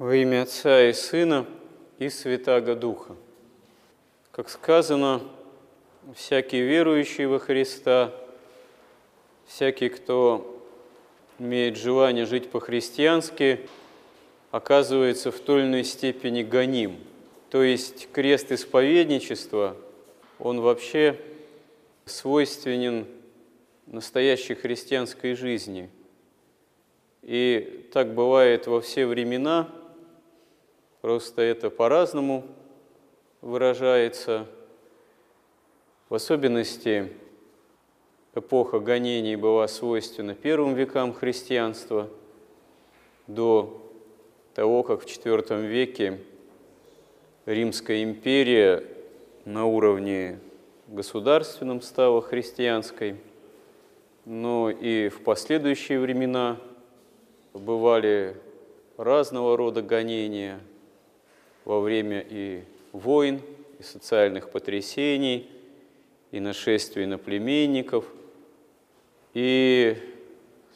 Во имя Отца и Сына и Святаго Духа. Как сказано, всякий верующий во Христа, всякий, кто имеет желание жить по-христиански, оказывается в той или иной степени гоним. То есть крест исповедничества, он вообще свойственен настоящей христианской жизни. И так бывает во все времена – Просто это по-разному выражается. В особенности эпоха гонений была свойственна первым векам христианства до того, как в IV веке Римская империя на уровне государственном стала христианской, но и в последующие времена бывали разного рода гонения – во время и войн, и социальных потрясений, и нашествий на племенников. И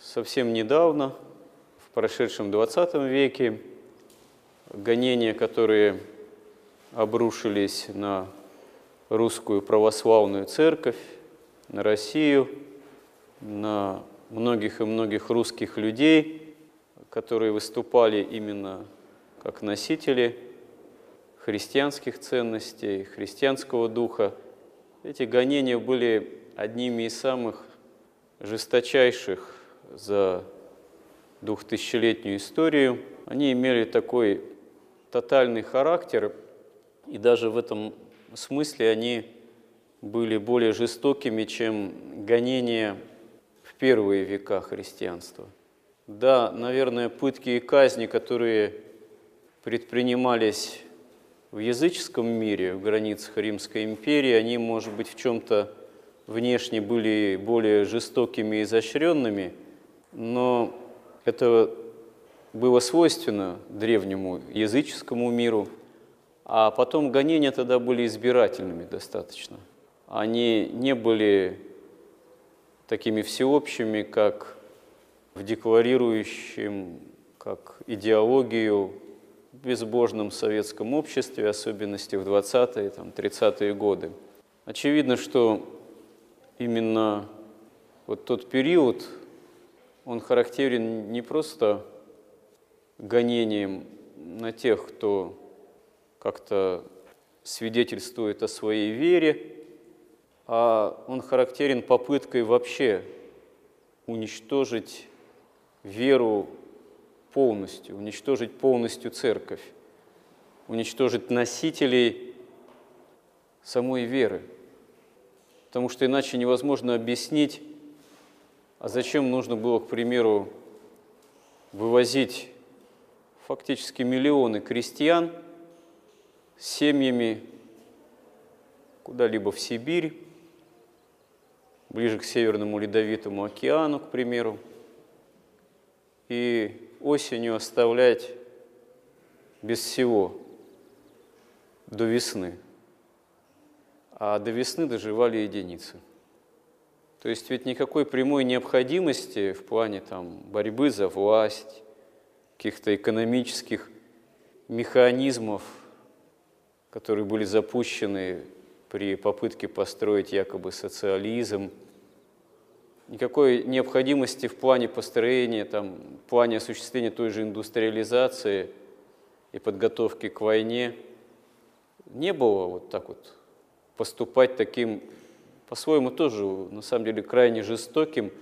совсем недавно, в прошедшем 20 веке, гонения, которые обрушились на русскую православную церковь, на Россию, на многих и многих русских людей, которые выступали именно как носители христианских ценностей, христианского духа. Эти гонения были одними из самых жесточайших за двухтысячелетнюю историю. Они имели такой тотальный характер, и даже в этом смысле они были более жестокими, чем гонения в первые века христианства. Да, наверное, пытки и казни, которые предпринимались в языческом мире, в границах Римской империи, они, может быть, в чем-то внешне были более жестокими и изощренными, но это было свойственно древнему языческому миру, а потом гонения тогда были избирательными достаточно. Они не были такими всеобщими, как в декларирующем как идеологию безбожном советском обществе, особенности в 20-е, там, 30-е годы. Очевидно, что именно вот тот период, он характерен не просто гонением на тех, кто как-то свидетельствует о своей вере, а он характерен попыткой вообще уничтожить веру полностью, уничтожить полностью церковь, уничтожить носителей самой веры. Потому что иначе невозможно объяснить, а зачем нужно было, к примеру, вывозить фактически миллионы крестьян с семьями куда-либо в Сибирь, ближе к Северному Ледовитому океану, к примеру, и осенью оставлять без всего до весны. А до весны доживали единицы. То есть ведь никакой прямой необходимости в плане там, борьбы за власть, каких-то экономических механизмов, которые были запущены при попытке построить якобы социализм – никакой необходимости в плане построения, там, в плане осуществления той же индустриализации и подготовки к войне не было вот так вот поступать таким, по-своему тоже, на самом деле, крайне жестоким,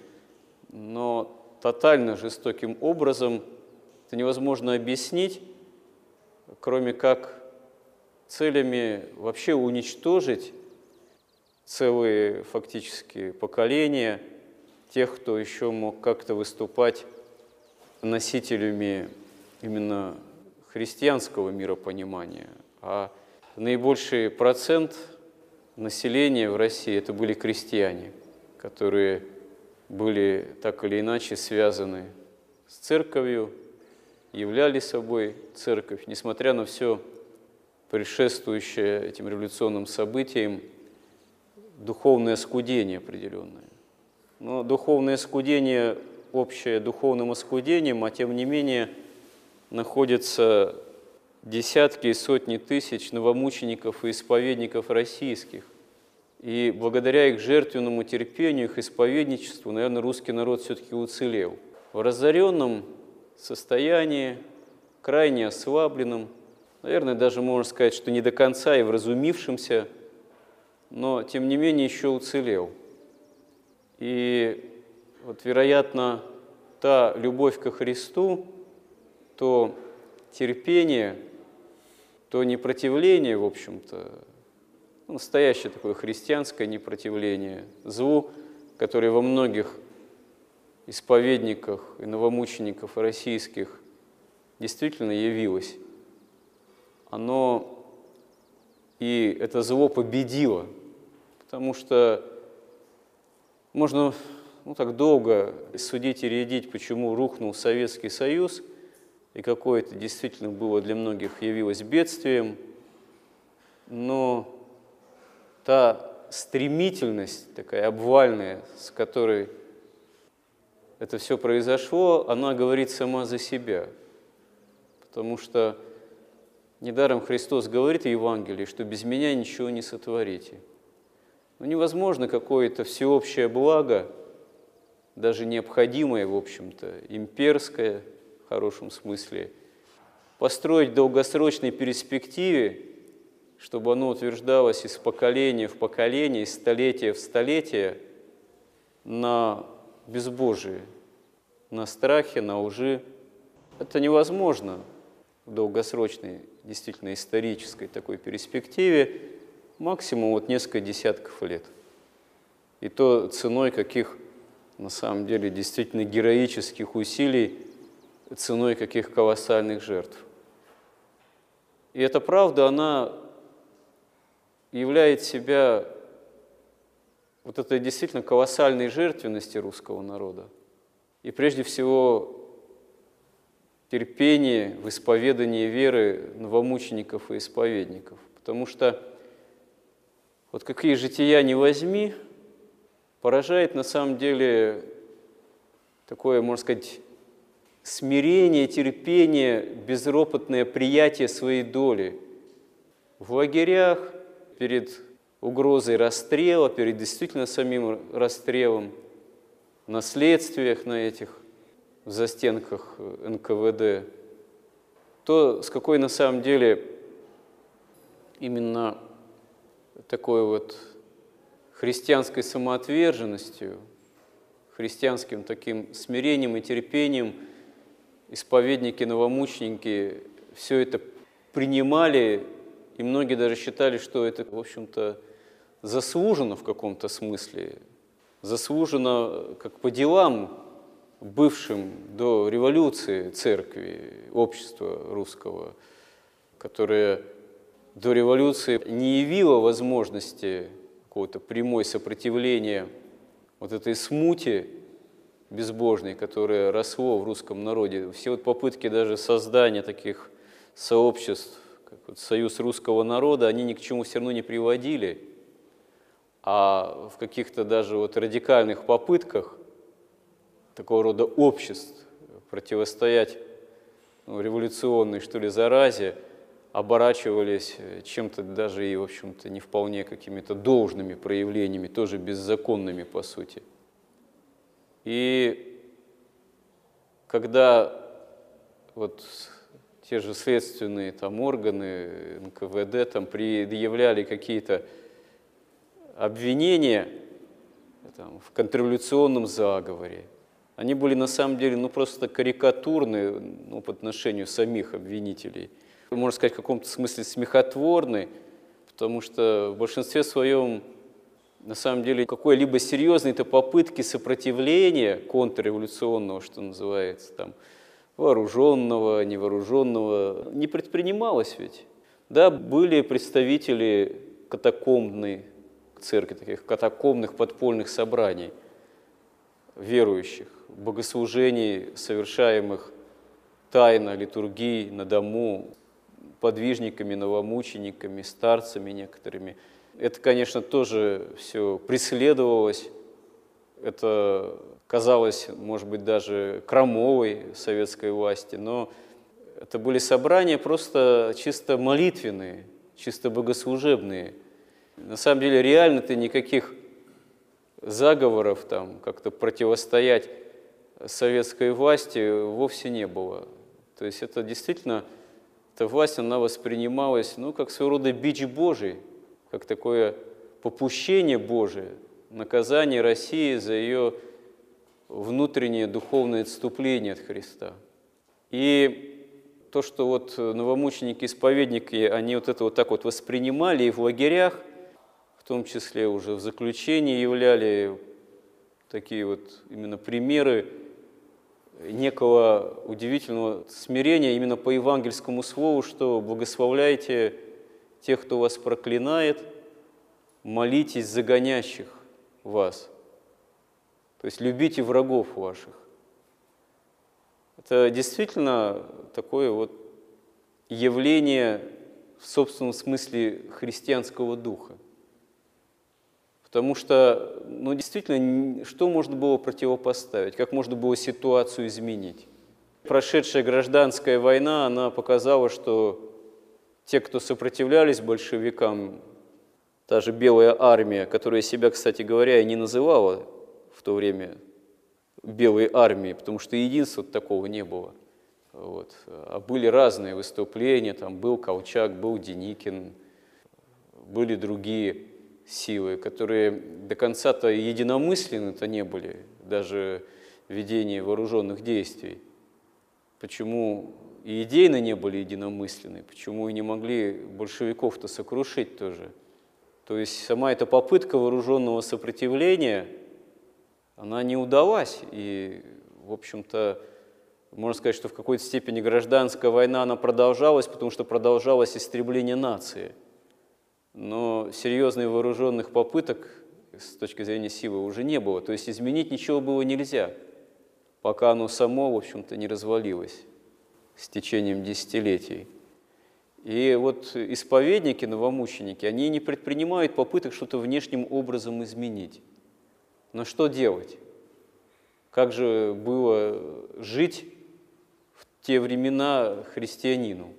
но тотально жестоким образом. Это невозможно объяснить, кроме как целями вообще уничтожить целые фактически поколения – тех, кто еще мог как-то выступать носителями именно христианского миропонимания. А наибольший процент населения в России это были крестьяне, которые были так или иначе связаны с церковью, являли собой церковь, несмотря на все предшествующее этим революционным событиям, духовное скудение определенное. Но духовное скудение общее духовным оскудением, а тем не менее находятся десятки и сотни тысяч новомучеников и исповедников российских. И благодаря их жертвенному терпению, их исповедничеству, наверное, русский народ все-таки уцелел. В разоренном состоянии, крайне ослабленном, наверное, даже можно сказать, что не до конца и вразумившимся, но тем не менее еще уцелел. И вот, вероятно, та любовь ко Христу, то терпение, то непротивление, в общем-то, настоящее такое христианское непротивление злу, которое во многих исповедниках и новомучеников российских действительно явилось, оно и это зло победило, потому что можно ну, так долго судить и рядить, почему рухнул Советский Союз, и какое это действительно было для многих явилось бедствием, но та стремительность такая обвальная, с которой это все произошло, она говорит сама за себя. Потому что недаром Христос говорит в Евангелии, что без меня ничего не сотворите. Но невозможно какое-то всеобщее благо, даже необходимое, в общем-то, имперское, в хорошем смысле, построить в долгосрочной перспективе чтобы оно утверждалось из поколения в поколение, из столетия в столетие на безбожии, на страхе, на лжи. Это невозможно в долгосрочной, действительно исторической такой перспективе, максимум вот несколько десятков лет. И то ценой каких, на самом деле, действительно героических усилий, ценой каких колоссальных жертв. И эта правда, она являет себя вот этой действительно колоссальной жертвенности русского народа. И прежде всего терпение в исповедании веры новомучеников и исповедников. Потому что вот какие жития не возьми, поражает на самом деле такое, можно сказать, смирение, терпение, безропотное приятие своей доли. В лагерях, перед угрозой расстрела, перед действительно самим расстрелом, на следствиях на этих застенках НКВД, то с какой на самом деле именно такой вот христианской самоотверженностью, христианским таким смирением и терпением исповедники, новомученики все это принимали и многие даже считали, что это, в общем-то, заслужено в каком-то смысле, заслужено как по делам бывшим до революции церкви, общества русского, которое до революции не явило возможности какого-то прямой сопротивления вот этой смуте безбожной, которая росло в русском народе. Все вот попытки даже создания таких сообществ как вот союз русского народа, они ни к чему все равно не приводили, а в каких-то даже вот радикальных попытках такого рода обществ противостоять ну, революционной, что ли, заразе, оборачивались чем-то даже и, в общем-то, не вполне какими-то должными проявлениями, тоже беззаконными, по сути. И когда вот те же следственные там, органы, НКВД там, предъявляли какие-то обвинения там, в контрреволюционном заговоре. Они были на самом деле ну, просто карикатурны ну, по отношению самих обвинителей. Можно сказать, в каком-то смысле смехотворны, потому что в большинстве своем на самом деле какой-либо серьезной-то попытки сопротивления контрреволюционного, что называется, там, вооруженного, невооруженного, не предпринималось ведь. Да, были представители катакомбной церкви, таких катакомных подпольных собраний верующих, богослужений, совершаемых тайно, литургий на дому, подвижниками, новомучениками, старцами некоторыми. Это, конечно, тоже все преследовалось, это казалось, может быть, даже крамовой советской власти, но Это были собрания просто чисто молитвенные, чисто богослужебные. На самом деле реально-то никаких заговоров там как-то противостоять советской власти вовсе не было. То есть это действительно, эта власть, она воспринималась, ну, как своего рода бич Божий, как такое попущение Божие, наказание России за ее внутреннее духовное отступление от Христа. И то, что вот новомученики-исповедники, они вот это вот так вот воспринимали и в лагерях, в том числе уже в заключении являли такие вот именно примеры некого удивительного смирения именно по евангельскому слову, что благословляйте тех, кто вас проклинает, молитесь за гонящих вас. То есть любите врагов ваших. Это действительно такое вот явление в собственном смысле христианского духа. Потому что, ну, действительно, что можно было противопоставить, как можно было ситуацию изменить? Прошедшая гражданская война, она показала, что те, кто сопротивлялись большевикам, та же Белая армия, которая себя, кстати говоря, и не называла в то время Белой армией, потому что единства такого не было. Вот. А были разные выступления, там был Колчак, был Деникин, были другие силы, которые до конца-то единомысленны-то не были, даже в ведении вооруженных действий. Почему и идейно не были единомысленны, почему и не могли большевиков-то сокрушить тоже. То есть сама эта попытка вооруженного сопротивления, она не удалась. И, в общем-то, можно сказать, что в какой-то степени гражданская война, она продолжалась, потому что продолжалось истребление нации – но серьезных вооруженных попыток с точки зрения силы уже не было. То есть изменить ничего было нельзя, пока оно само, в общем-то, не развалилось с течением десятилетий. И вот исповедники, новомученики, они не предпринимают попыток что-то внешним образом изменить. Но что делать? Как же было жить в те времена христианину?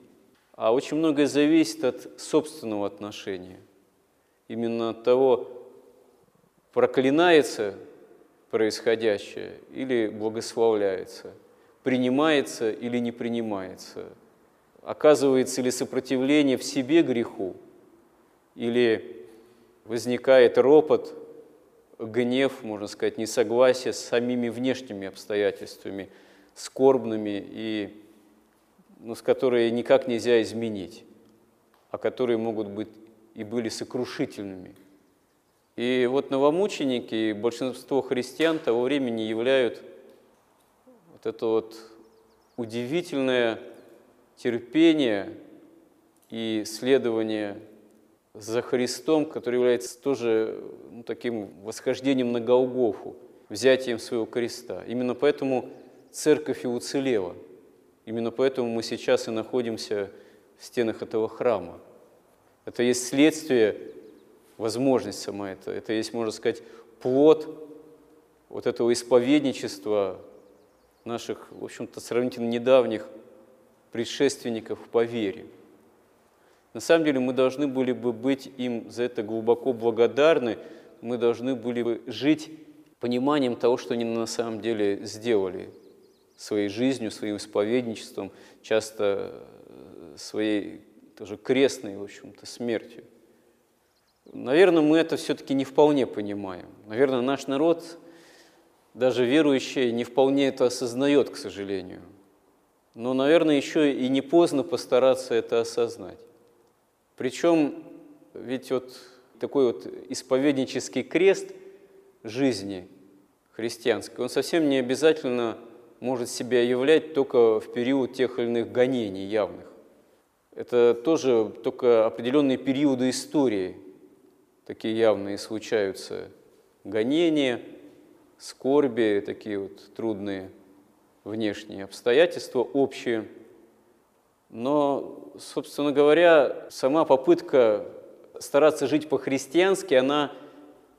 А очень многое зависит от собственного отношения. Именно от того, проклинается происходящее или благословляется, принимается или не принимается, оказывается ли сопротивление в себе греху, или возникает ропот, гнев, можно сказать, несогласие с самими внешними обстоятельствами, скорбными и но с которой никак нельзя изменить, а которые могут быть и были сокрушительными. И вот новомученики большинство христиан того времени являют вот это вот удивительное терпение и следование за Христом, который является тоже ну, таким восхождением на Голгофу, взятием своего креста. Именно поэтому церковь и уцелела – Именно поэтому мы сейчас и находимся в стенах этого храма. Это есть следствие, возможность сама это. Это есть, можно сказать, плод вот этого исповедничества наших, в общем-то, сравнительно недавних предшественников по вере. На самом деле мы должны были бы быть им за это глубоко благодарны, мы должны были бы жить пониманием того, что они на самом деле сделали своей жизнью, своим исповедничеством, часто э, своей тоже крестной, в общем-то, смертью. Наверное, мы это все-таки не вполне понимаем. Наверное, наш народ, даже верующий, не вполне это осознает, к сожалению. Но, наверное, еще и не поздно постараться это осознать. Причем ведь вот такой вот исповеднический крест жизни христианской, он совсем не обязательно может себя являть только в период тех или иных гонений явных. Это тоже только определенные периоды истории, такие явные случаются. Гонения, скорби, такие вот трудные внешние обстоятельства общие. Но, собственно говоря, сама попытка стараться жить по-христиански, она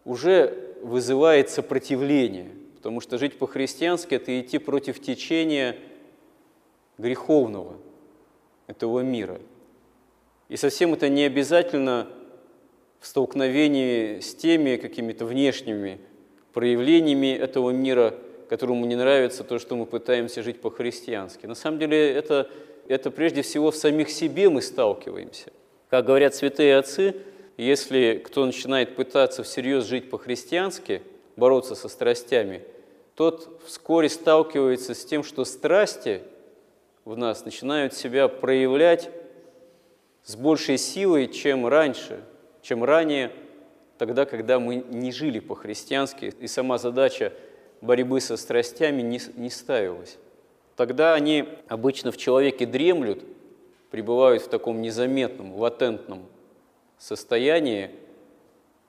уже вызывает сопротивление – Потому что жить по-христиански – это идти против течения греховного, этого мира. И совсем это не обязательно в столкновении с теми какими-то внешними проявлениями этого мира, которому не нравится то, что мы пытаемся жить по-христиански. На самом деле это, это прежде всего в самих себе мы сталкиваемся. Как говорят святые отцы, если кто начинает пытаться всерьез жить по-христиански, бороться со страстями, тот вскоре сталкивается с тем, что страсти в нас начинают себя проявлять с большей силой, чем раньше, чем ранее, тогда, когда мы не жили по-христиански, и сама задача борьбы со страстями не, не ставилась. Тогда они обычно в человеке дремлют, пребывают в таком незаметном, латентном состоянии.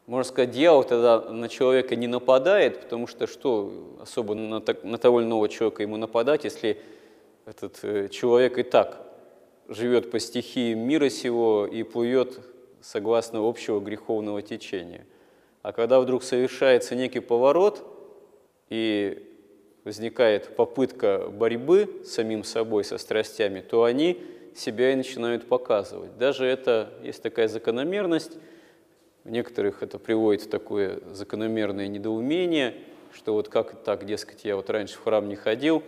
Можно сказать, дьявол тогда на человека не нападает, потому что что особо на, на того или иного человека ему нападать, если этот э, человек и так живет по стихии мира сего и плывет согласно общего греховного течения. А когда вдруг совершается некий поворот и возникает попытка борьбы с самим собой, со страстями, то они себя и начинают показывать. Даже это есть такая закономерность, в некоторых это приводит в такое закономерное недоумение, что вот как так, дескать, я вот раньше в храм не ходил,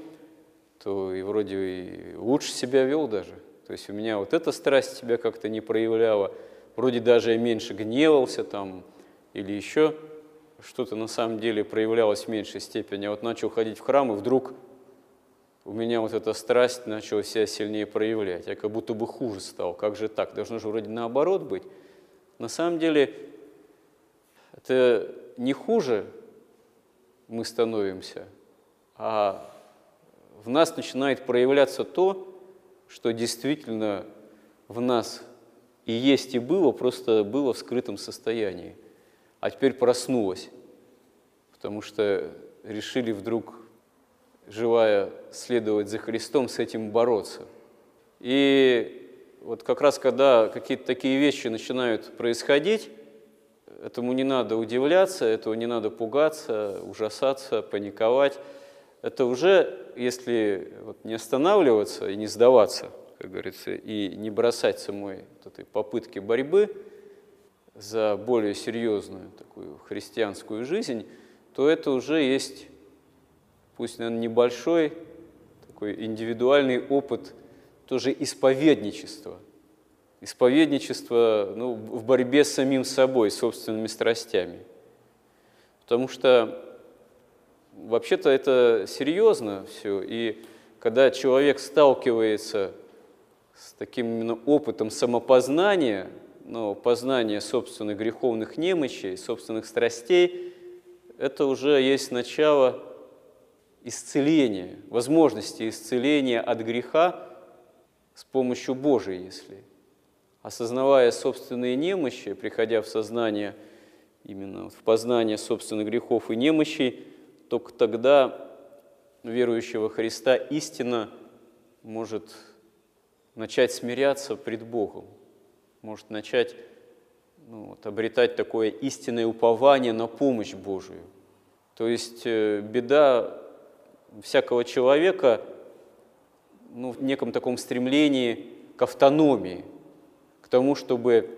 то и вроде и лучше себя вел даже. То есть у меня вот эта страсть себя как-то не проявляла, вроде даже я меньше гневался там или еще что-то на самом деле проявлялось в меньшей степени. А вот начал ходить в храм, и вдруг у меня вот эта страсть начала себя сильнее проявлять. Я как будто бы хуже стал. Как же так? Должно же вроде наоборот быть. На самом деле это не хуже мы становимся, а в нас начинает проявляться то, что действительно в нас и есть, и было, просто было в скрытом состоянии. А теперь проснулось, потому что решили вдруг, желая следовать за Христом, с этим бороться. И вот как раз когда какие-то такие вещи начинают происходить, этому не надо удивляться, этого не надо пугаться, ужасаться, паниковать. Это уже, если вот не останавливаться и не сдаваться, как говорится, и не бросать самой вот этой попытки борьбы за более серьезную такую христианскую жизнь, то это уже есть, пусть, наверное, небольшой такой индивидуальный опыт тоже исповедничества. Исповедничество ну, в борьбе с самим собой, собственными страстями. Потому что вообще-то это серьезно все, и когда человек сталкивается с таким именно опытом самопознания, ну, познания собственных греховных немощей, собственных страстей, это уже есть начало исцеления, возможности исцеления от греха с помощью Божией, если. Осознавая собственные немощи, приходя в сознание, именно в познание собственных грехов и немощей, только тогда верующего Христа истина может начать смиряться пред Богом, может начать ну, вот, обретать такое истинное упование на помощь Божию. То есть э, беда всякого человека ну, в неком таком стремлении к автономии, к тому, чтобы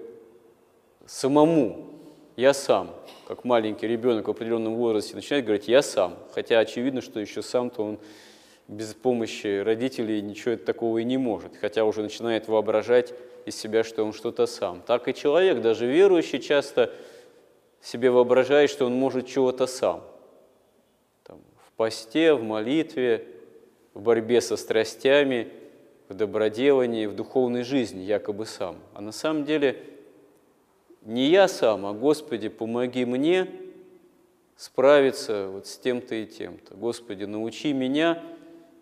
самому, я сам, как маленький ребенок в определенном возрасте начинает говорить «я сам», хотя очевидно, что еще сам-то он без помощи родителей ничего такого и не может, хотя уже начинает воображать из себя, что он что-то сам. Так и человек, даже верующий, часто себе воображает, что он может чего-то сам. Там, в посте, в молитве, в борьбе со страстями, в доброделании, в духовной жизни якобы сам. А на самом деле – не я сам, а Господи, помоги мне справиться вот с тем-то и тем-то. Господи, научи меня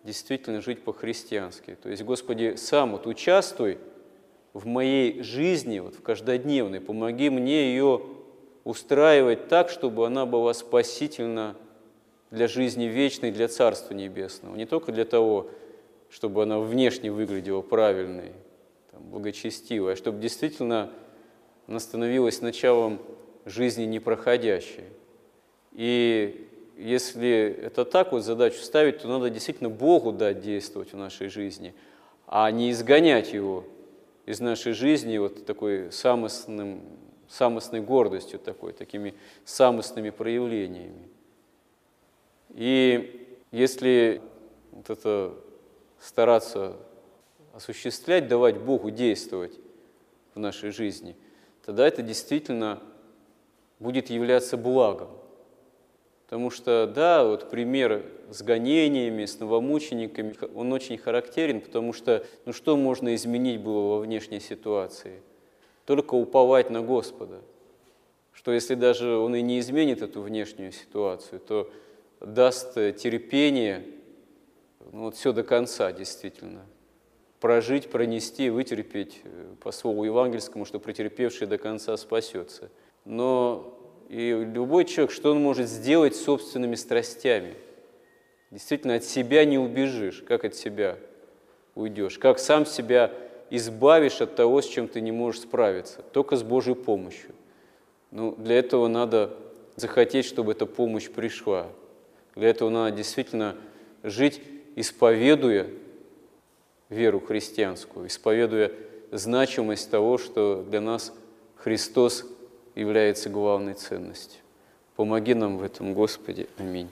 действительно жить по-христиански. То есть, Господи, сам вот участвуй в моей жизни, вот в каждодневной, помоги мне ее устраивать так, чтобы она была спасительна для жизни вечной, для Царства Небесного. Не только для того, чтобы она внешне выглядела правильной, там, благочестивой, а чтобы действительно она становилась началом жизни непроходящей. И если это так вот задачу ставить, то надо действительно Богу дать действовать в нашей жизни. а не изгонять его из нашей жизни вот такой самостным, самостной гордостью такой, такими самостными проявлениями. И если вот это стараться осуществлять, давать Богу действовать в нашей жизни, тогда это действительно будет являться благом. Потому что, да, вот пример с гонениями, с новомучениками, он очень характерен, потому что, ну что можно изменить было во внешней ситуации? Только уповать на Господа. Что если даже он и не изменит эту внешнюю ситуацию, то даст терпение, ну вот все до конца действительно. Прожить, пронести, вытерпеть э, по слову евангельскому, что претерпевший до конца спасется. Но и любой человек, что он может сделать собственными страстями? Действительно, от себя не убежишь. Как от себя уйдешь? Как сам себя избавишь от того, с чем ты не можешь справиться? Только с Божьей помощью. Ну, для этого надо захотеть, чтобы эта помощь пришла. Для этого надо действительно жить, исповедуя веру христианскую, исповедуя значимость того, что для нас Христос является главной ценностью. Помоги нам в этом, Господи. Аминь.